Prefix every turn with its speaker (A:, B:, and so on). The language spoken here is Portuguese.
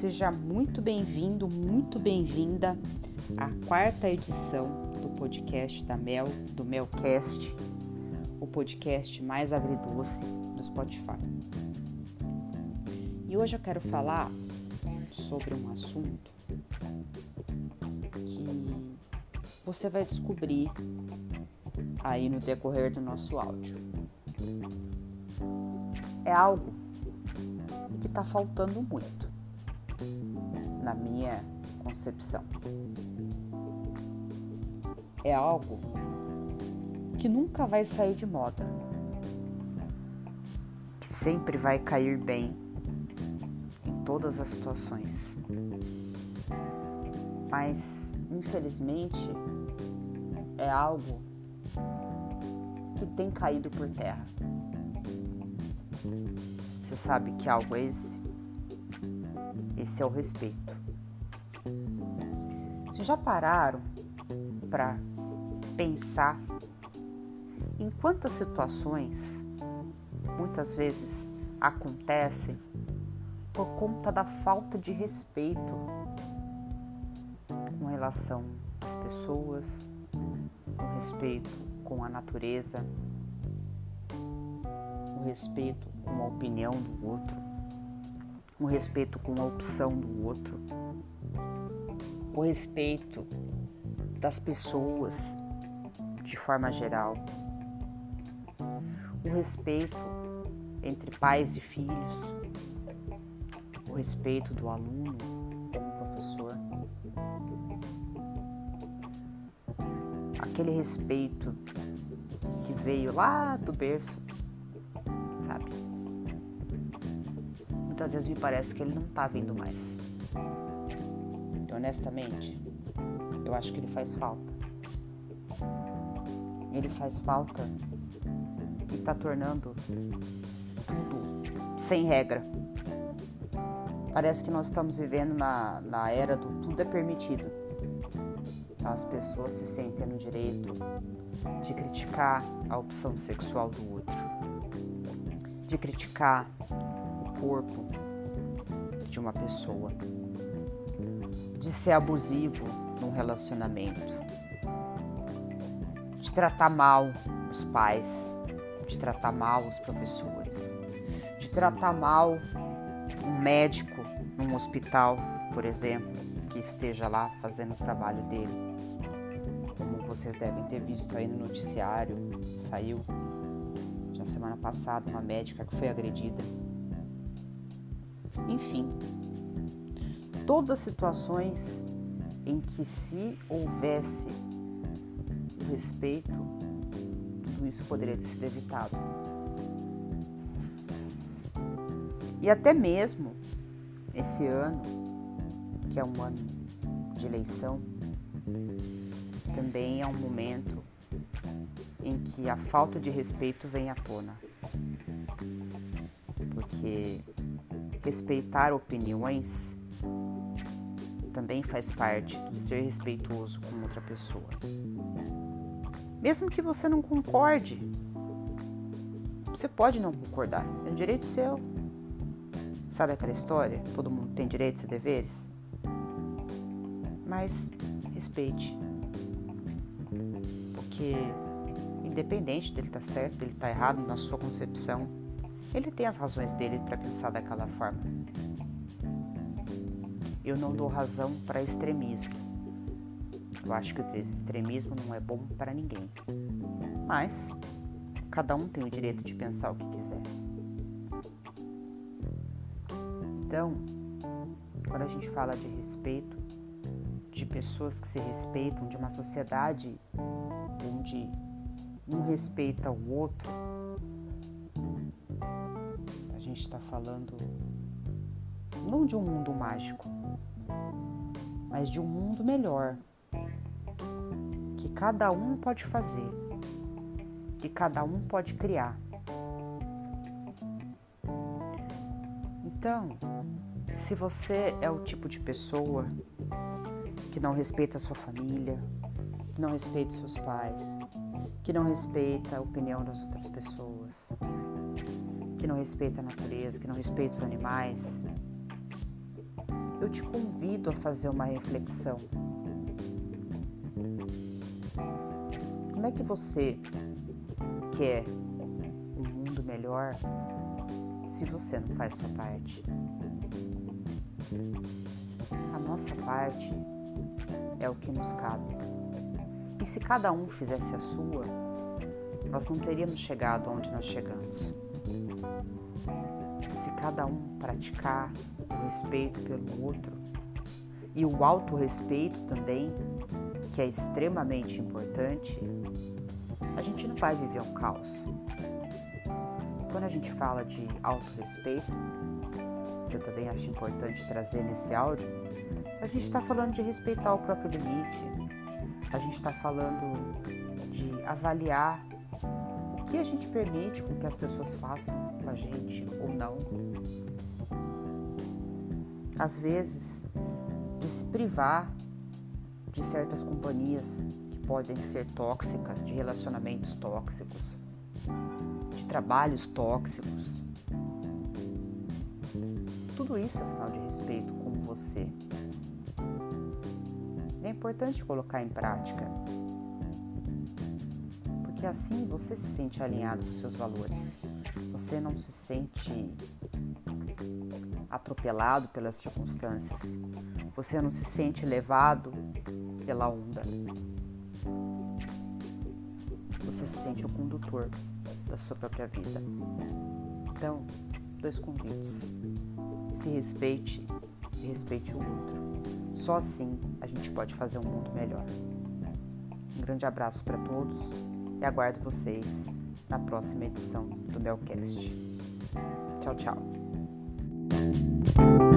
A: Seja muito bem-vindo, muito bem-vinda à quarta edição do podcast da Mel, do Melcast, o podcast mais agridoce do Spotify. E hoje eu quero falar sobre um assunto que você vai descobrir aí no decorrer do nosso áudio. É algo que está faltando muito na minha concepção. É algo que nunca vai sair de moda, que sempre vai cair bem em todas as situações. Mas, infelizmente, é algo que tem caído por terra. Você sabe que algo é esse? Esse é o respeito. Já pararam para pensar em quantas situações muitas vezes acontecem por conta da falta de respeito com relação às pessoas, com respeito com a natureza, o respeito com a opinião do outro, o respeito com a opção do outro, o respeito das pessoas de forma geral, o respeito entre pais e filhos, o respeito do aluno com o professor, aquele respeito que veio lá do berço, sabe? Muitas vezes me parece que ele não tá vindo mais. Honestamente, eu acho que ele faz falta. Ele faz falta e tá tornando tudo sem regra. Parece que nós estamos vivendo na, na era do tudo é permitido. As pessoas se sentem no direito de criticar a opção sexual do outro, de criticar o corpo de uma pessoa, de ser abusivo num relacionamento, de tratar mal os pais, de tratar mal os professores, de tratar mal um médico num hospital, por exemplo, que esteja lá fazendo o trabalho dele. Vocês devem ter visto aí no noticiário, saiu já semana passada uma médica que foi agredida. Enfim, todas situações em que se houvesse respeito, tudo isso poderia ter sido evitado. E até mesmo esse ano, que é um ano de eleição, também é um momento em que a falta de respeito vem à tona. Porque respeitar opiniões também faz parte do ser respeitoso com outra pessoa. Mesmo que você não concorde, você pode não concordar, é um direito seu. Sabe aquela história? Todo mundo tem direitos e deveres? Mas respeite porque independente dele estar tá certo, dele estar tá errado na sua concepção, ele tem as razões dele para pensar daquela forma. Eu não dou razão para extremismo. Eu acho que o extremismo não é bom para ninguém. Mas cada um tem o direito de pensar o que quiser. Então, quando a gente fala de respeito, de pessoas que se respeitam, de uma sociedade onde um respeita o outro, a gente está falando não de um mundo mágico, mas de um mundo melhor, que cada um pode fazer, que cada um pode criar. Então, se você é o tipo de pessoa que não respeita a sua família, que não respeita seus pais, que não respeita a opinião das outras pessoas, que não respeita a natureza, que não respeita os animais, eu te convido a fazer uma reflexão. Como é que você quer um mundo melhor se você não faz sua parte? A nossa parte é o que nos cabe. E se cada um fizesse a sua, nós não teríamos chegado onde nós chegamos. Se cada um praticar o respeito pelo outro e o autorrespeito também, que é extremamente importante, a gente não vai viver um caos. Quando a gente fala de autorrespeito, que eu também acho importante trazer nesse áudio, a gente está falando de respeitar o próprio limite, a gente está falando de avaliar o que a gente permite com que as pessoas façam com a gente ou não. Às vezes, de se privar de certas companhias que podem ser tóxicas, de relacionamentos tóxicos, de trabalhos tóxicos. Tudo isso é sinal de respeito com você. É importante colocar em prática, porque assim você se sente alinhado com seus valores. Você não se sente atropelado pelas circunstâncias. Você não se sente levado pela onda. Você se sente o condutor da sua própria vida. Então, dois convites. Se respeite e respeite o outro. Só assim a gente pode fazer um mundo melhor. Um grande abraço para todos e aguardo vocês na próxima edição do Melcast. Tchau, tchau. Thank you